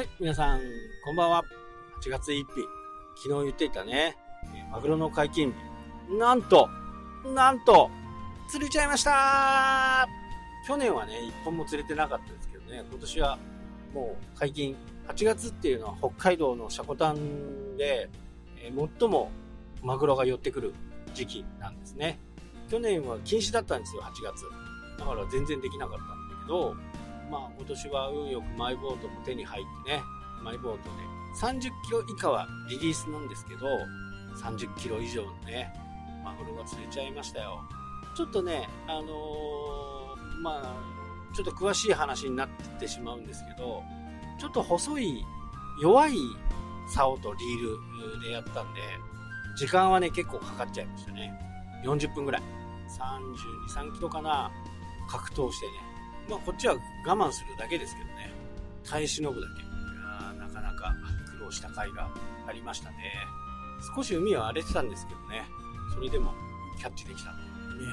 はい、皆さん、こんばんは。8月1日、昨日言っていたね、マグロの解禁日。なんと、なんと、釣れちゃいました去年はね、1本も釣れてなかったですけどね、今年はもう解禁。8月っていうのは北海道の積丹で、えー、最もマグロが寄ってくる時期なんですね。去年は禁止だったんですよ、8月。だから全然できなかったんだけど、まあ今年は運よくマイボートも手に入ってね、マイボートで30キロ以下はリリースなんですけど、30キロ以上のね、マグロが釣れちゃいましたよ。ちょっとね、あのー、まあ、ちょっと詳しい話になってしまうんですけど、ちょっと細い、弱い竿とリールでやったんで、時間はね、結構かかっちゃいましたね。40分ぐらい。32、3キロかな、格闘してね。まあ、こっちは我慢するだけですけどね。耐え忍ぶだけ。いやなかなか苦労した甲斐がありましたね。少し海は荒れてたんですけどね。それでもキャッチできた。い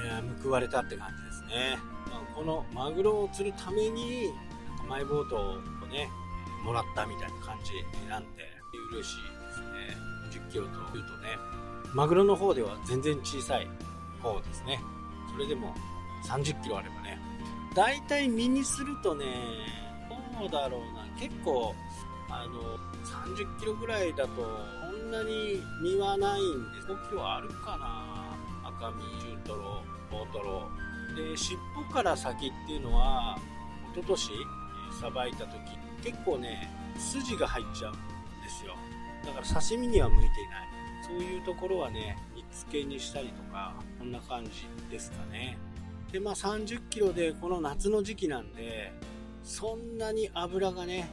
や報われたって感じですね。まあ、このマグロを釣るために、マイボートをね、もらったみたいな感じなんで、嬉しいですね。10キロというとね、マグロの方では全然小さい方ですね。それでも30キロあれば、大体身にするとね、どうだろうな、結構、あの、30キロぐらいだと、そんなに身はないんです。5キロあるかな赤身、中トロ、大トロ。で、尻尾から先っていうのは、一昨年さばいた時、結構ね、筋が入っちゃうんですよ。だから刺身には向いていない。そういうところはね、煮付けにしたりとか、こんな感じですかね。で、まあ30キロでこの夏の時期なんで、そんなに脂がね、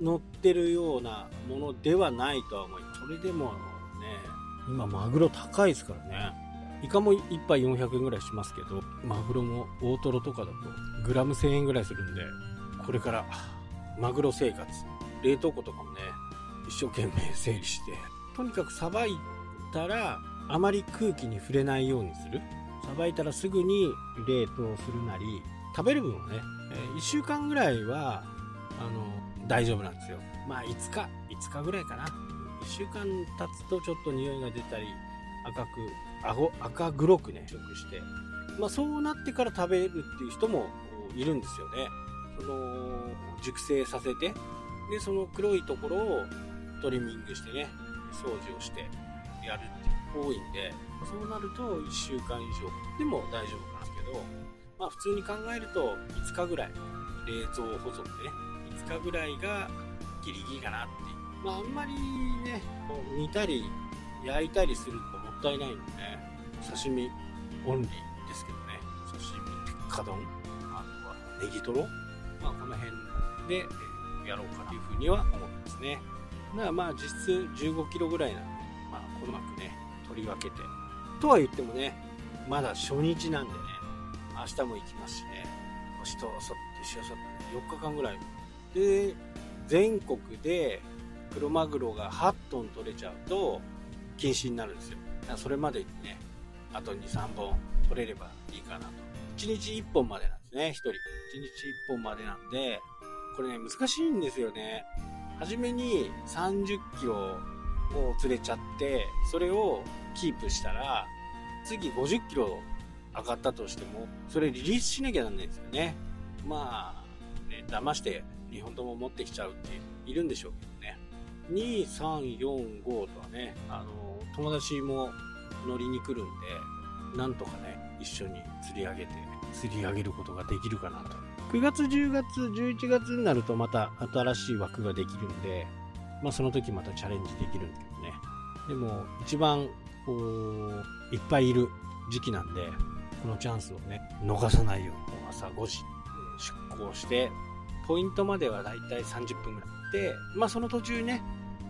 乗ってるようなものではないとは思い。それでもね、今マグロ高いですからね。イカも1杯400円ぐらいしますけど、マグロも大トロとかだとグラム1000円ぐらいするんで、これからマグロ生活、冷凍庫とかもね、一生懸命整理して、とにかくさばいたらあまり空気に触れないようにする。さばいたらすぐに冷凍するなり、食べる分はね、え1週間ぐらいは、あの、大丈夫なんですよ。まあ5日、5日ぐらいかな。1週間経つとちょっと匂いが出たり、赤く、顎、赤黒くね、食して。まあそうなってから食べるっていう人もいるんですよね。その、熟成させて、で、その黒いところをトリミングしてね、掃除をしてやるっていう多いんで、そうなると1週間以上でも大丈夫なんですけど、まあ普通に考えると5日ぐらい、冷蔵保存でね、5日ぐらいがギリギリかなっていう。まああんまりね、煮たり焼いたりするともったいないんでね、刺身オンリーですけどね、刺身、鉄火丼、あとはネギトロ、まあこの辺でやろうかなというふうには思ってますね。だからまあ実質15キロぐらいなんで、まあこのくね、取り分けて。とは言ってもね、まだ初日なんでね、明日も行きますしね、しとそってしあさって4日間ぐらい。で、全国で黒マグロが8トン取れちゃうと禁止になるんですよだから。それまでにね、あと2、3本取れればいいかなと。1日1本までなんですね、1人。1日1本までなんで、これね、難しいんですよね。初めに30キロを釣れちゃって、それをキープしたら、次50キロ上がったとしても、それリリースしなきゃなんないんですよね。まあ、ね、騙して2本とも持ってきちゃうっているんでしょうけどね。2、3、4、5とはね、あの、友達も乗りに来るんで、なんとかね、一緒に釣り上げて、釣り上げることができるかなと。9月、10月、11月になるとまた新しい枠ができるんで、まあその時またチャレンジできるんだけどね。でも、一番、こう、いっぱいいる時期なんで、このチャンスをね、逃さないように、朝5時出航して、ポイントまではだいたい30分ぐらい。で、まあその途中ね、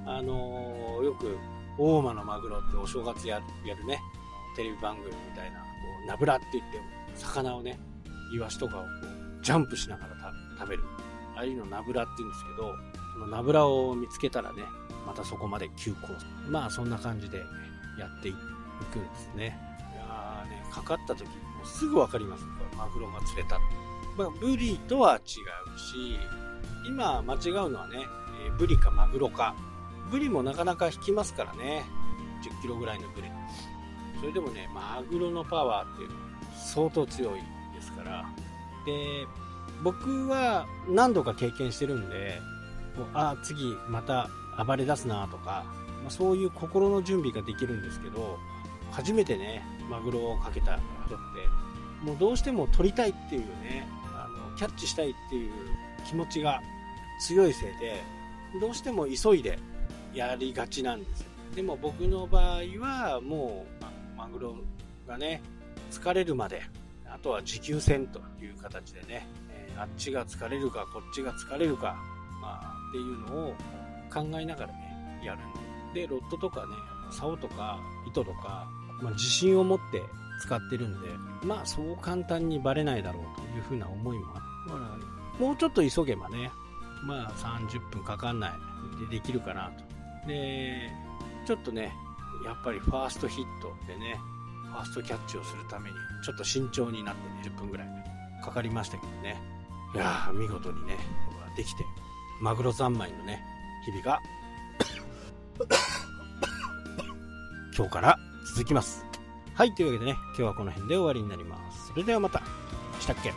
あのー、よく、大間のマグロってお正月やるやるね、テレビ番組みたいな、こう、ナブラって言って、魚をね、イワシとかをこう、ジャンプしながら食べる。ああいうのナブラって言うんですけど、ナブラを見つけたらね、またそこまで急行。まあそんな感じでやっていくんですね。いやーね、かかった時もすぐわかります。マグロが釣れた。まあブリとは違うし、今間違うのはね、えー、ブリかマグロか。ブリもなかなか引きますからね。10キロぐらいのブリ。それでもね、マグロのパワーっていうのは相当強いですから。で、僕は何度か経験してるんで、もうあ、次また暴れ出すなとか、まあ、そういう心の準備ができるんですけど、初めてね、マグロをかけた人って、もうどうしても取りたいっていうね、あのキャッチしたいっていう気持ちが強いせいで、どうしても急いでやりがちなんですよ。でも僕の場合はもうマグロがね、疲れるまで、あとは持久戦という形でね、え、あっちが疲れるか、こっちが疲れるか、まあ、っていうのを考えながらね、やるんで、ロッドとかね、竿とか糸とか、まあ、自信を持って使ってるんで、まあそう簡単にバレないだろうというふうな思いもある。だから、もうちょっと急げばね、まあ30分かかんないでできるかなと。で、ちょっとね、やっぱりファーストヒットでね、ファーストキャッチをするために、ちょっと慎重になって10分ぐらいかかりましたけどね。いやー、見事にね、できて、マグロ三昧のね、日々が 今日から続きます。はい、というわけでね、今日はこの辺で終わりになります。それではまた。したっけ？